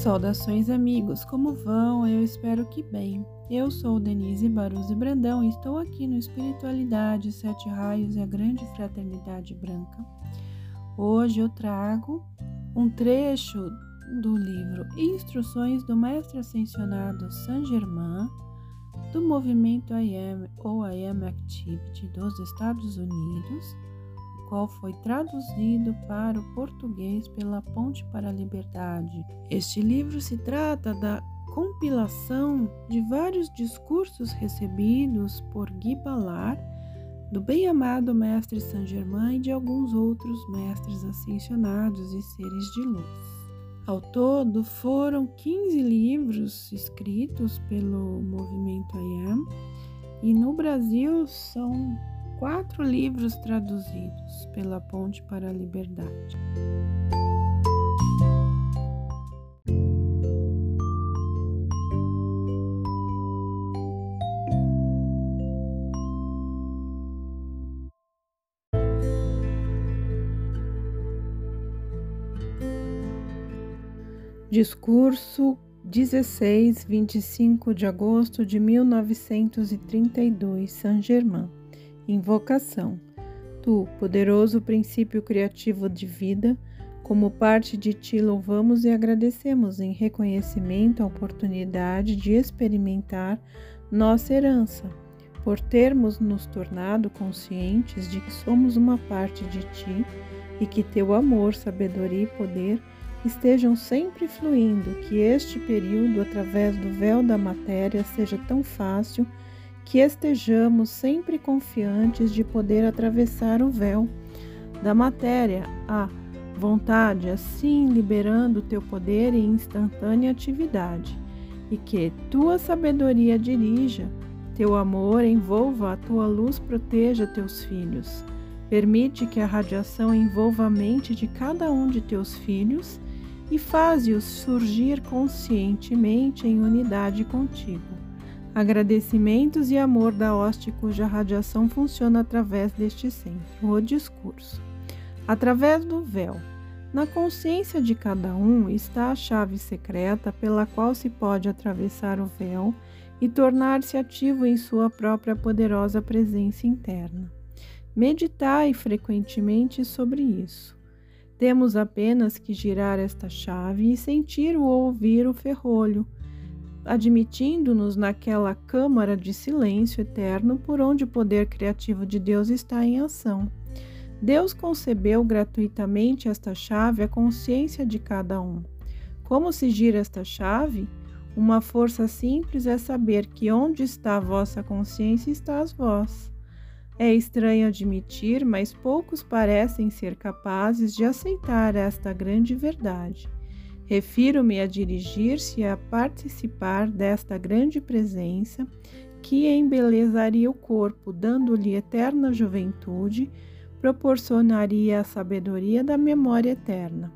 Saudações, amigos! Como vão? Eu espero que bem. Eu sou Denise Baruzzi Brandão e estou aqui no Espiritualidade, Sete Raios e a Grande Fraternidade Branca. Hoje eu trago um trecho do livro Instruções do Mestre Ascensionado Saint Germain do movimento I Am ou I Am Activity dos Estados Unidos qual foi traduzido para o português pela Ponte para a Liberdade. Este livro se trata da compilação de vários discursos recebidos por Guy Ballard, do bem-amado Mestre Saint Germain e de alguns outros mestres ascensionados e seres de luz. Ao todo, foram 15 livros escritos pelo movimento IAM e no Brasil são quatro livros traduzidos pela Ponte para a Liberdade. Discurso 16, 25 de agosto de 1932, Saint-Germain. Invocação. Tu, poderoso princípio criativo de vida, como parte de ti louvamos e agradecemos em reconhecimento à oportunidade de experimentar nossa herança, por termos nos tornado conscientes de que somos uma parte de ti e que teu amor, sabedoria e poder estejam sempre fluindo, que este período, através do véu da matéria, seja tão fácil que estejamos sempre confiantes de poder atravessar o véu da matéria à vontade, assim liberando teu poder em instantânea atividade, e que tua sabedoria dirija, teu amor envolva, a tua luz proteja teus filhos. Permite que a radiação envolva a mente de cada um de teus filhos e faze-os surgir conscientemente em unidade contigo. Agradecimentos e amor da hoste cuja radiação funciona através deste centro, o discurso. Através do véu. Na consciência de cada um está a chave secreta pela qual se pode atravessar o véu e tornar-se ativo em sua própria poderosa presença interna. Meditai frequentemente sobre isso. Temos apenas que girar esta chave e sentir ou ouvir o ferrolho admitindo-nos naquela câmara de silêncio eterno por onde o poder criativo de Deus está em ação. Deus concebeu gratuitamente esta chave à consciência de cada um. Como se gira esta chave? Uma força simples é saber que onde está a vossa consciência estás vós. É estranho admitir, mas poucos parecem ser capazes de aceitar esta grande verdade. Refiro-me a dirigir-se a participar desta grande presença que embelezaria o corpo, dando-lhe eterna juventude, proporcionaria a sabedoria da memória eterna,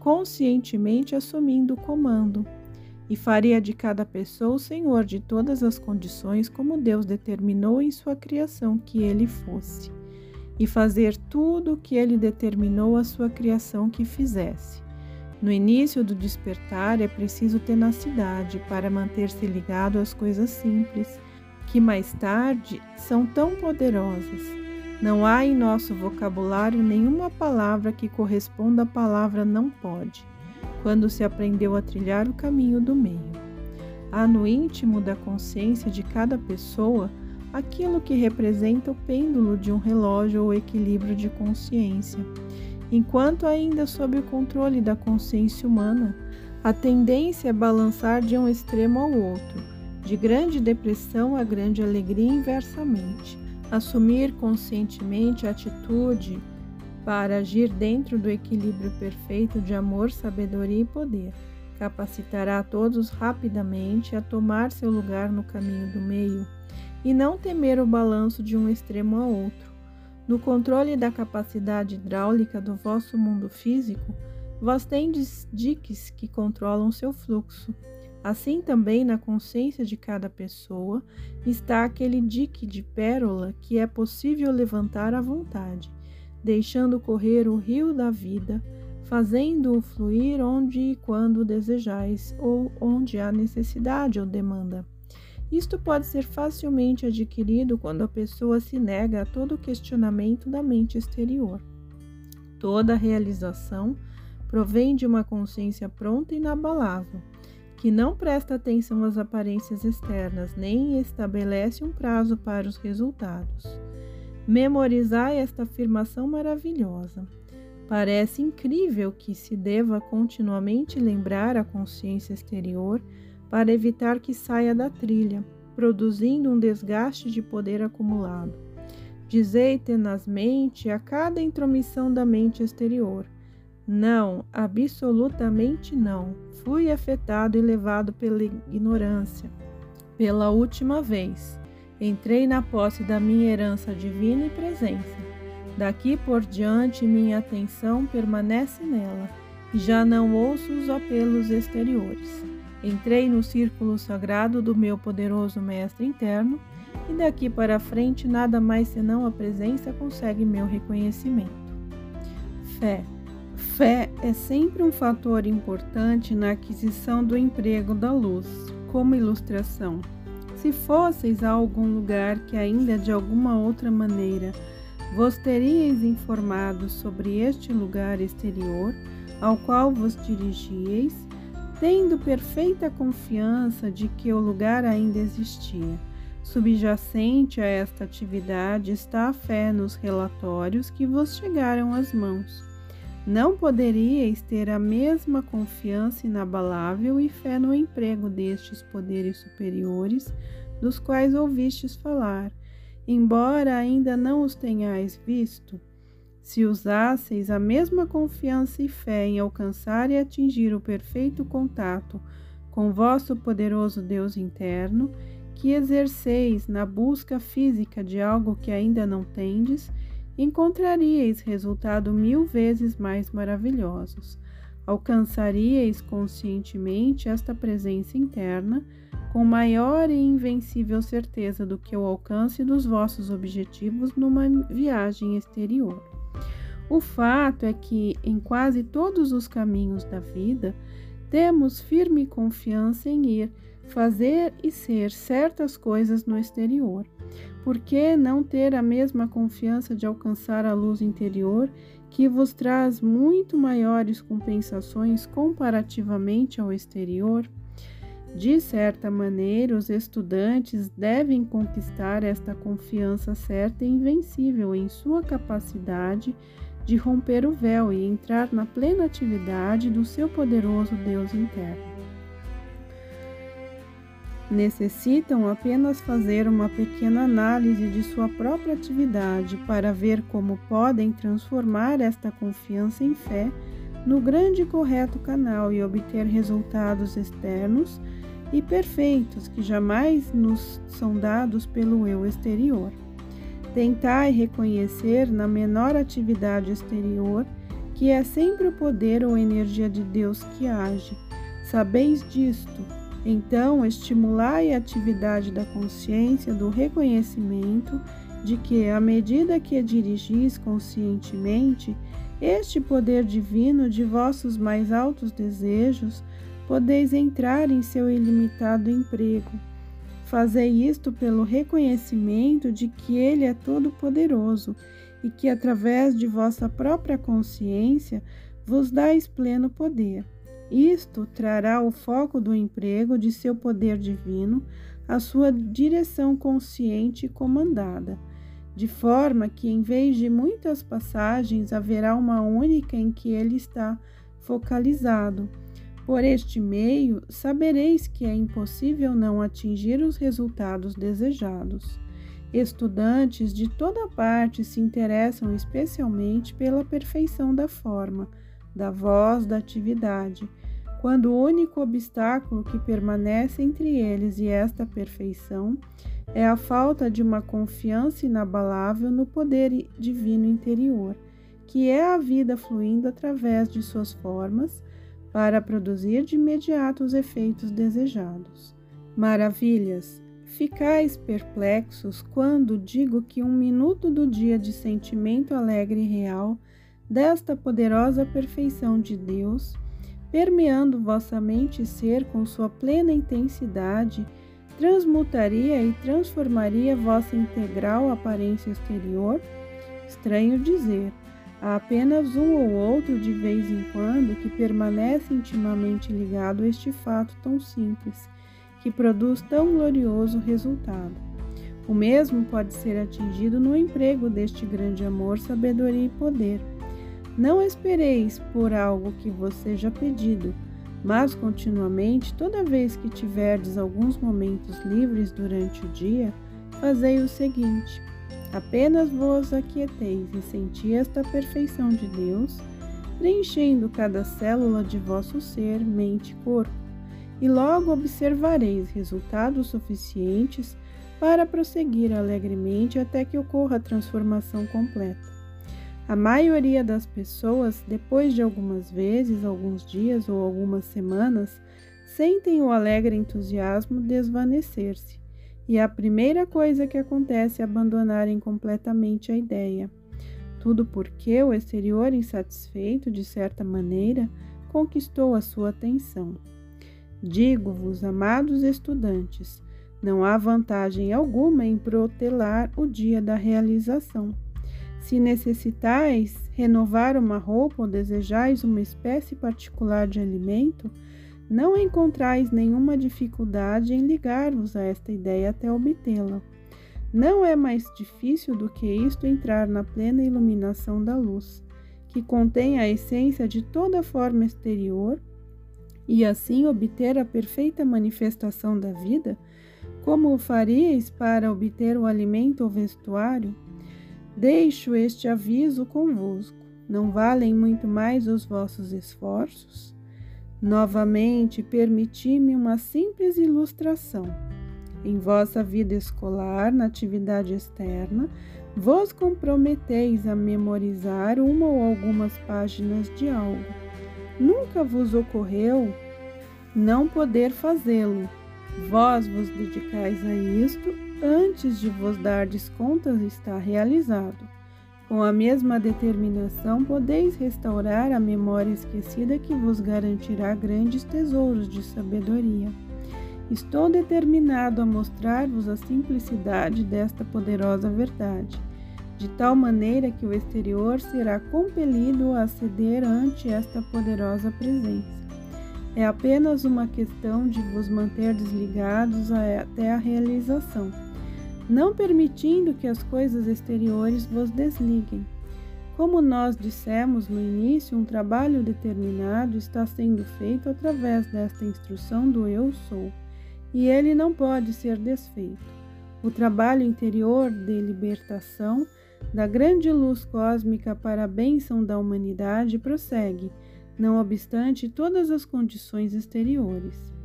conscientemente assumindo o comando, e faria de cada pessoa o senhor de todas as condições como Deus determinou em sua criação que ele fosse, e fazer tudo o que ele determinou a sua criação que fizesse no início do despertar é preciso tenacidade para manter-se ligado às coisas simples, que mais tarde são tão poderosas. Não há em nosso vocabulário nenhuma palavra que corresponda à palavra não pode, quando se aprendeu a trilhar o caminho do meio. Há no íntimo da consciência de cada pessoa aquilo que representa o pêndulo de um relógio ou equilíbrio de consciência Enquanto ainda sob o controle da consciência humana, a tendência é balançar de um extremo ao outro, de grande depressão a grande alegria inversamente. Assumir conscientemente a atitude para agir dentro do equilíbrio perfeito de amor, sabedoria e poder capacitará a todos rapidamente a tomar seu lugar no caminho do meio e não temer o balanço de um extremo ao outro no controle da capacidade hidráulica do vosso mundo físico, vós tendes diques que controlam seu fluxo. Assim também na consciência de cada pessoa está aquele dique de pérola que é possível levantar à vontade, deixando correr o rio da vida, fazendo-o fluir onde e quando desejais, ou onde há necessidade ou demanda. Isto pode ser facilmente adquirido quando a pessoa se nega a todo questionamento da mente exterior. Toda realização provém de uma consciência pronta e inabalável, que não presta atenção às aparências externas, nem estabelece um prazo para os resultados. Memorizai esta afirmação maravilhosa. Parece incrível que se deva continuamente lembrar a consciência exterior para evitar que saia da trilha, produzindo um desgaste de poder acumulado. Dizei tenazmente a cada intromissão da mente exterior: Não, absolutamente não. Fui afetado e levado pela ignorância. Pela última vez, entrei na posse da minha herança divina e presença. Daqui por diante, minha atenção permanece nela e já não ouço os apelos exteriores. Entrei no círculo sagrado do meu poderoso Mestre interno e daqui para frente nada mais senão a presença consegue meu reconhecimento. Fé. Fé é sempre um fator importante na aquisição do emprego da luz. Como ilustração, se fosseis a algum lugar que ainda de alguma outra maneira vos teríeis informado sobre este lugar exterior ao qual vos dirigieis, tendo perfeita confiança de que o lugar ainda existia. Subjacente a esta atividade está a fé nos relatórios que vos chegaram às mãos. Não poderíeis ter a mesma confiança inabalável e fé no emprego destes poderes superiores dos quais ouvistes falar, embora ainda não os tenhais visto? Se usasseis a mesma confiança e fé em alcançar e atingir o perfeito contato com vosso poderoso Deus interno, que exerceis na busca física de algo que ainda não tendes, encontraríeis resultados mil vezes mais maravilhosos. Alcançaríeis conscientemente esta presença interna com maior e invencível certeza do que o alcance dos vossos objetivos numa viagem exterior. O fato é que, em quase todos os caminhos da vida, temos firme confiança em ir, fazer e ser certas coisas no exterior. Por que não ter a mesma confiança de alcançar a luz interior que vos traz muito maiores compensações comparativamente ao exterior? De certa maneira, os estudantes devem conquistar esta confiança certa e invencível em sua capacidade de romper o véu e entrar na plena atividade do seu poderoso Deus interno. Necessitam apenas fazer uma pequena análise de sua própria atividade para ver como podem transformar esta confiança em fé no grande e correto canal e obter resultados externos e perfeitos que jamais nos são dados pelo eu exterior. Tentai reconhecer na menor atividade exterior que é sempre o poder ou energia de Deus que age. Sabeis disto? Então, estimulai a atividade da consciência, do reconhecimento de que, à medida que dirigis conscientemente este poder divino de vossos mais altos desejos, podeis entrar em seu ilimitado emprego Fazei isto pelo reconhecimento de que Ele é todo-poderoso e que, através de vossa própria consciência, vos dais pleno poder. Isto trará o foco do emprego de seu poder divino à sua direção consciente e comandada, de forma que, em vez de muitas passagens, haverá uma única em que ele está focalizado por este meio, sabereis que é impossível não atingir os resultados desejados. Estudantes de toda parte se interessam especialmente pela perfeição da forma, da voz, da atividade, quando o único obstáculo que permanece entre eles e esta perfeição é a falta de uma confiança inabalável no poder divino interior, que é a vida fluindo através de suas formas para produzir de imediato os efeitos desejados. Maravilhas! Ficais perplexos quando digo que um minuto do dia de sentimento alegre e real desta poderosa perfeição de Deus, permeando vossa mente e ser com sua plena intensidade, transmutaria e transformaria vossa integral aparência exterior? Estranho dizer, há apenas um ou outro de vez em quando que permanece intimamente ligado a este fato tão simples, que produz tão glorioso resultado. O mesmo pode ser atingido no emprego deste grande amor, sabedoria e poder. Não espereis por algo que vos seja pedido, mas continuamente, toda vez que tiverdes alguns momentos livres durante o dia, fazei o seguinte: apenas vos aquieteis e senti esta perfeição de Deus, preenchendo cada célula de vosso ser, mente e corpo, e logo observareis resultados suficientes para prosseguir alegremente até que ocorra a transformação completa. A maioria das pessoas, depois de algumas vezes, alguns dias ou algumas semanas, sentem o alegre entusiasmo desvanecer-se, e a primeira coisa que acontece é abandonarem completamente a ideia. Tudo porque o exterior insatisfeito, de certa maneira, conquistou a sua atenção. Digo-vos, amados estudantes, não há vantagem alguma em protelar o dia da realização. Se necessitais renovar uma roupa ou desejais uma espécie particular de alimento, não encontrais nenhuma dificuldade em ligar-vos a esta ideia até obtê-la. Não é mais difícil do que isto entrar na plena iluminação da luz, que contém a essência de toda forma exterior, e assim obter a perfeita manifestação da vida, como o faríeis para obter o alimento ou vestuário? Deixo este aviso convosco. Não valem muito mais os vossos esforços? Novamente, permiti-me uma simples ilustração. Em vossa vida escolar, na atividade externa, vos comprometeis a memorizar uma ou algumas páginas de algo. Nunca vos ocorreu não poder fazê-lo. Vós vos dedicais a isto antes de vos dardes conta está realizado. Com a mesma determinação, podeis restaurar a memória esquecida que vos garantirá grandes tesouros de sabedoria. Estou determinado a mostrar-vos a simplicidade desta poderosa verdade, de tal maneira que o exterior será compelido a ceder ante esta poderosa presença. É apenas uma questão de vos manter desligados até a realização não permitindo que as coisas exteriores vos desliguem. Como nós dissemos no início, um trabalho determinado está sendo feito através desta instrução do Eu Sou, e ele não pode ser desfeito. O trabalho interior de libertação da grande luz cósmica para a bênção da humanidade prossegue, não obstante todas as condições exteriores.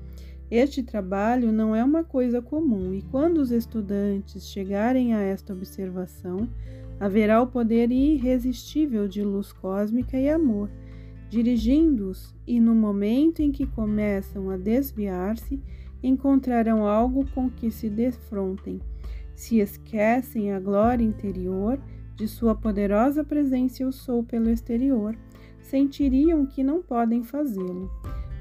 Este trabalho não é uma coisa comum, e quando os estudantes chegarem a esta observação, haverá o poder irresistível de luz cósmica e amor, dirigindo-os, e no momento em que começam a desviar-se, encontrarão algo com que se defrontem. Se esquecem a glória interior de sua poderosa presença eu sou pelo exterior, sentiriam que não podem fazê-lo.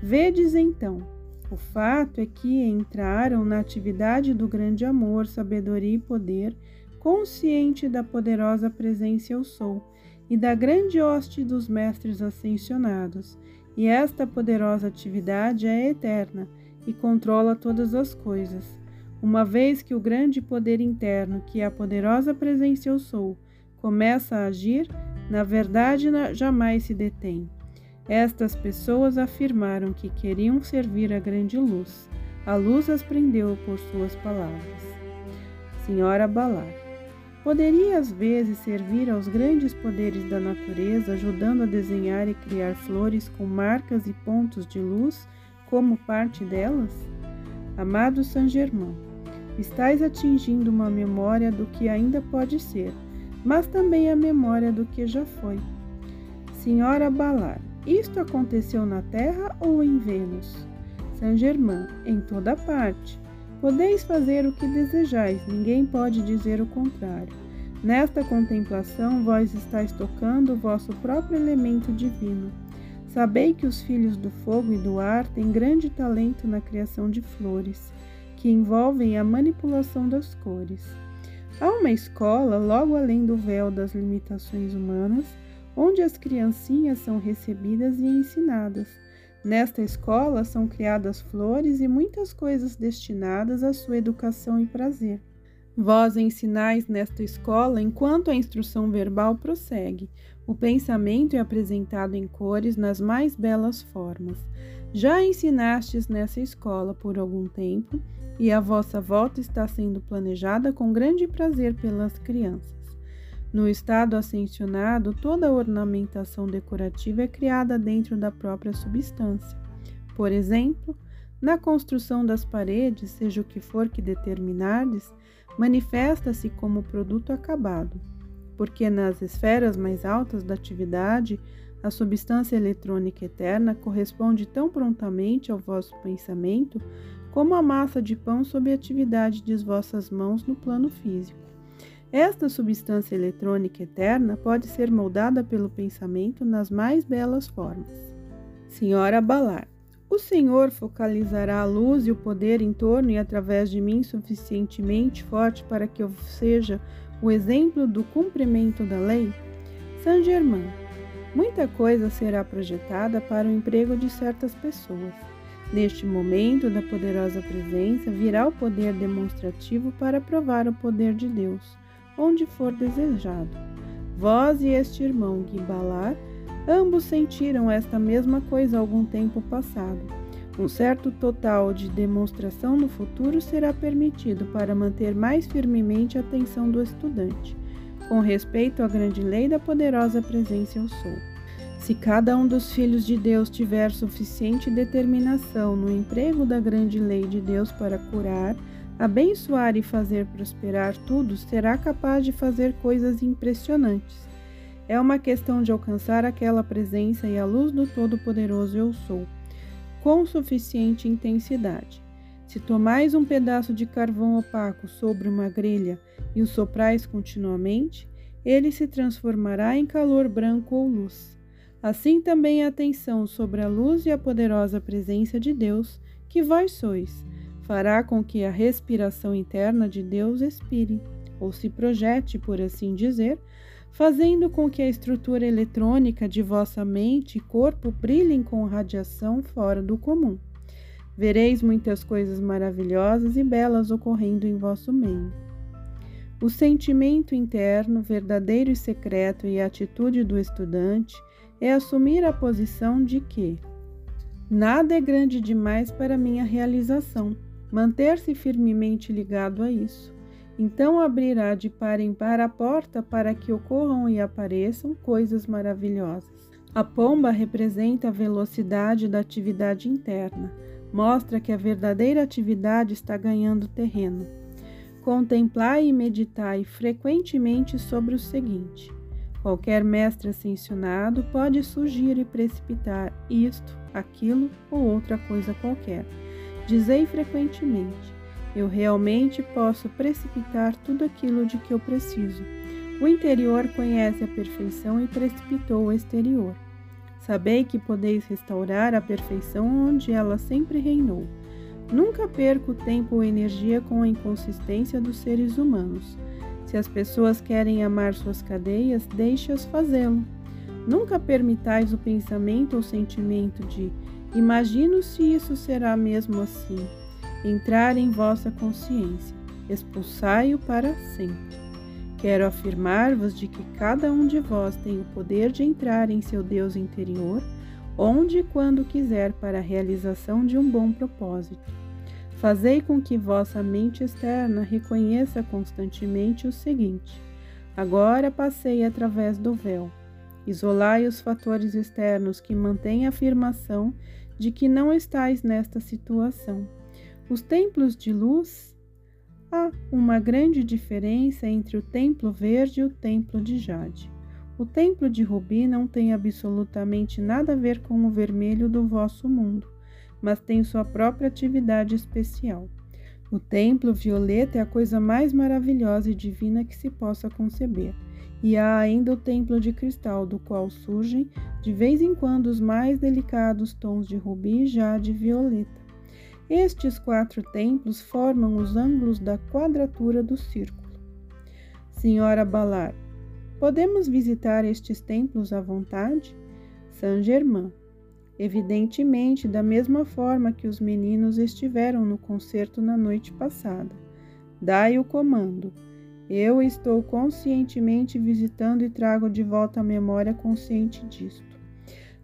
Vedes então o fato é que entraram na atividade do grande amor, sabedoria e poder, consciente da poderosa presença eu sou e da grande hoste dos mestres ascensionados. E esta poderosa atividade é eterna e controla todas as coisas. Uma vez que o grande poder interno, que é a poderosa presença eu sou, começa a agir, na verdade jamais se detém. Estas pessoas afirmaram que queriam servir a grande luz. A luz as prendeu por suas palavras. Senhora Balar, poderia às vezes servir aos grandes poderes da natureza, ajudando a desenhar e criar flores com marcas e pontos de luz como parte delas? Amado Saint Germain, estais atingindo uma memória do que ainda pode ser, mas também a memória do que já foi. Senhora Balar, isto aconteceu na Terra ou em Vênus? Saint-Germain, em toda parte. Podeis fazer o que desejais, ninguém pode dizer o contrário. Nesta contemplação, vós estáis tocando o vosso próprio elemento divino. Sabei que os filhos do fogo e do ar têm grande talento na criação de flores, que envolvem a manipulação das cores. Há uma escola logo além do véu das limitações humanas, onde as criancinhas são recebidas e ensinadas. Nesta escola são criadas flores e muitas coisas destinadas à sua educação e prazer. Vós ensinais nesta escola enquanto a instrução verbal prossegue. O pensamento é apresentado em cores nas mais belas formas. Já ensinastes nessa escola por algum tempo e a vossa volta está sendo planejada com grande prazer pelas crianças. No estado ascensionado, toda a ornamentação decorativa é criada dentro da própria substância. Por exemplo, na construção das paredes, seja o que for que determinardes, manifesta-se como produto acabado, porque nas esferas mais altas da atividade, a substância eletrônica eterna corresponde tão prontamente ao vosso pensamento como a massa de pão sob a atividade de vossas mãos no plano físico. Esta substância eletrônica eterna pode ser moldada pelo pensamento nas mais belas formas. Senhora Balar, o Senhor focalizará a luz e o poder em torno e através de mim suficientemente forte para que eu seja o exemplo do cumprimento da lei? Saint Germain. Muita coisa será projetada para o emprego de certas pessoas. Neste momento da poderosa presença virá o poder demonstrativo para provar o poder de Deus, onde for desejado. Vós e este irmão Guibalar Ambos sentiram esta mesma coisa algum tempo passado. Um certo total de demonstração no futuro será permitido para manter mais firmemente a atenção do estudante, com respeito à grande lei da poderosa presença eu sou. Se cada um dos filhos de Deus tiver suficiente determinação no emprego da grande lei de Deus para curar, abençoar e fazer prosperar tudo, será capaz de fazer coisas impressionantes é uma questão de alcançar aquela presença e a luz do Todo-Poderoso Eu Sou, com suficiente intensidade. Se tomais um pedaço de carvão opaco sobre uma grelha e o soprais continuamente, ele se transformará em calor branco ou luz. Assim também a atenção sobre a luz e a poderosa presença de Deus, que vós sois, fará com que a respiração interna de Deus expire, ou se projete, por assim dizer, fazendo com que a estrutura eletrônica de vossa mente e corpo brilhem com radiação fora do comum. Vereis muitas coisas maravilhosas e belas ocorrendo em vosso meio. O sentimento interno, verdadeiro e secreto e a atitude do estudante é assumir a posição de que nada é grande demais para minha realização, manter-se firmemente ligado a isso. Então abrirá de par em par a porta para que ocorram e apareçam coisas maravilhosas. A pomba representa a velocidade da atividade interna, mostra que a verdadeira atividade está ganhando terreno. Contemplai e meditai frequentemente sobre o seguinte: qualquer mestre ascensionado pode surgir e precipitar isto, aquilo ou outra coisa qualquer. Dizei frequentemente: eu realmente posso precipitar tudo aquilo de que eu preciso. O interior conhece a perfeição e precipitou o exterior. Sabei que podeis restaurar a perfeição onde ela sempre reinou. Nunca perco tempo ou energia com a inconsistência dos seres humanos. Se as pessoas querem amar suas cadeias, deixe-as fazê-lo. Nunca permitais o pensamento ou sentimento de imagino se isso será mesmo assim entrar em vossa consciência, expulsai-o para sempre. Quero afirmar-vos de que cada um de vós tem o poder de entrar em seu Deus interior, onde e quando quiser para a realização de um bom propósito. Fazei com que vossa mente externa reconheça constantemente o seguinte: agora passei através do véu. Isolai os fatores externos que mantêm a afirmação de que não estáis nesta situação os templos de luz, há uma grande diferença entre o templo verde e o templo de jade. O templo de rubi não tem absolutamente nada a ver com o vermelho do vosso mundo, mas tem sua própria atividade especial. O templo violeta é a coisa mais maravilhosa e divina que se possa conceber. E há ainda o templo de cristal, do qual surgem de vez em quando os mais delicados tons de rubi e jade violeta. Estes quatro templos formam os ângulos da quadratura do círculo. Senhora Balar, podemos visitar estes templos à vontade? Saint-Germain. Evidentemente, da mesma forma que os meninos estiveram no concerto na noite passada. Dai o comando. Eu estou conscientemente visitando e trago de volta a memória consciente disto.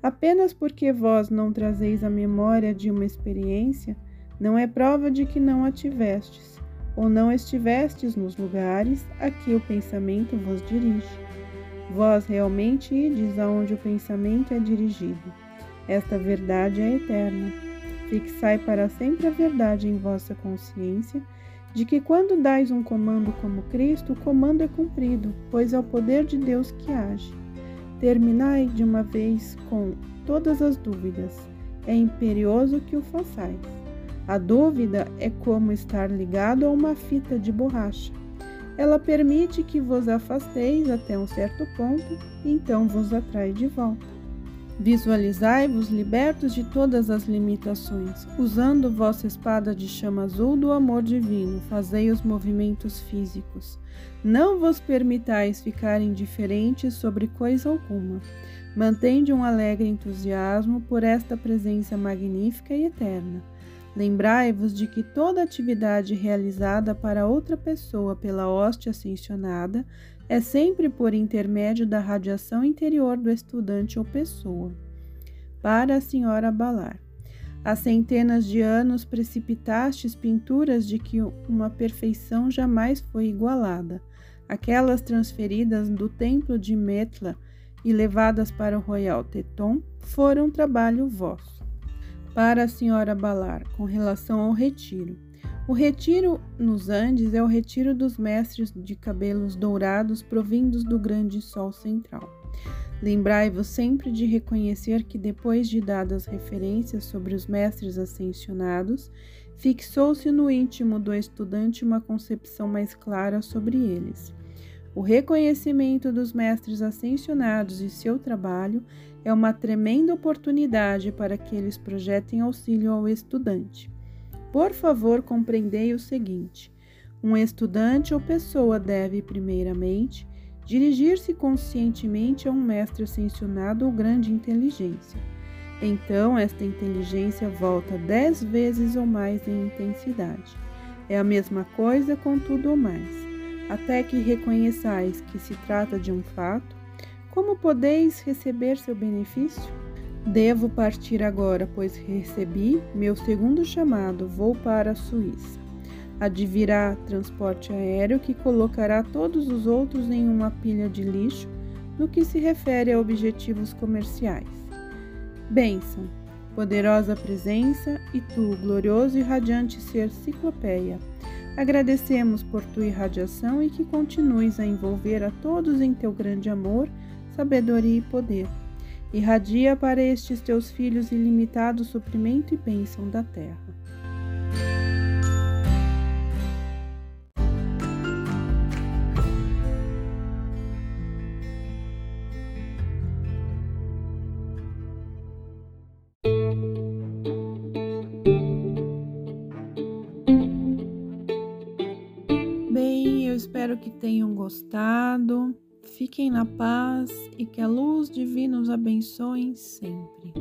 Apenas porque vós não trazeis a memória de uma experiência, não é prova de que não a tivestes, ou não estivestes nos lugares a que o pensamento vos dirige. Vós realmente ides aonde o pensamento é dirigido. Esta verdade é eterna. Fixai para sempre a verdade em vossa consciência de que quando dais um comando como Cristo, o comando é cumprido, pois é o poder de Deus que age. Terminai de uma vez com todas as dúvidas. É imperioso que o façais. A dúvida é como estar ligado a uma fita de borracha. Ela permite que vos afasteis até um certo ponto então vos atrai de volta. Visualizai-vos libertos de todas as limitações. Usando vossa espada de chama azul do amor divino, fazei os movimentos físicos. Não vos permitais ficar indiferentes sobre coisa alguma. Mantende um alegre entusiasmo por esta presença magnífica e eterna. Lembrai-vos de que toda atividade realizada para outra pessoa pela hoste ascensionada é sempre por intermédio da radiação interior do estudante ou pessoa. Para a senhora Balar. Há centenas de anos precipitastes pinturas de que uma perfeição jamais foi igualada. Aquelas transferidas do templo de Metla e levadas para o Royal Teton foram trabalho vosso. Para a senhora Balar, com relação ao retiro. O retiro nos Andes é o retiro dos mestres de cabelos dourados provindos do grande sol central. Lembrai-vos sempre de reconhecer que, depois de dadas referências sobre os mestres ascensionados, fixou-se no íntimo do estudante uma concepção mais clara sobre eles. O reconhecimento dos mestres ascensionados e seu trabalho é uma tremenda oportunidade para que eles projetem auxílio ao estudante. Por favor, compreendei o seguinte: um estudante ou pessoa deve, primeiramente, dirigir-se conscientemente a um mestre ascensionado ou grande inteligência. Então, esta inteligência volta dez vezes ou mais em intensidade. É a mesma coisa com tudo ou mais. Até que reconheçais que se trata de um fato, como podeis receber seu benefício? Devo partir agora, pois recebi meu segundo chamado. Vou para a Suíça. Advirá transporte aéreo que colocará todos os outros em uma pilha de lixo no que se refere a objetivos comerciais. Bênção, poderosa presença e tu, glorioso e radiante ser ciclopeia. Agradecemos por tua irradiação e que continues a envolver a todos em teu grande amor, sabedoria e poder Irradia para estes teus filhos ilimitado suprimento e bênção da terra. Bem, eu espero que tenham gostado. Fiquem na paz e que a luz divina os abençoe sempre.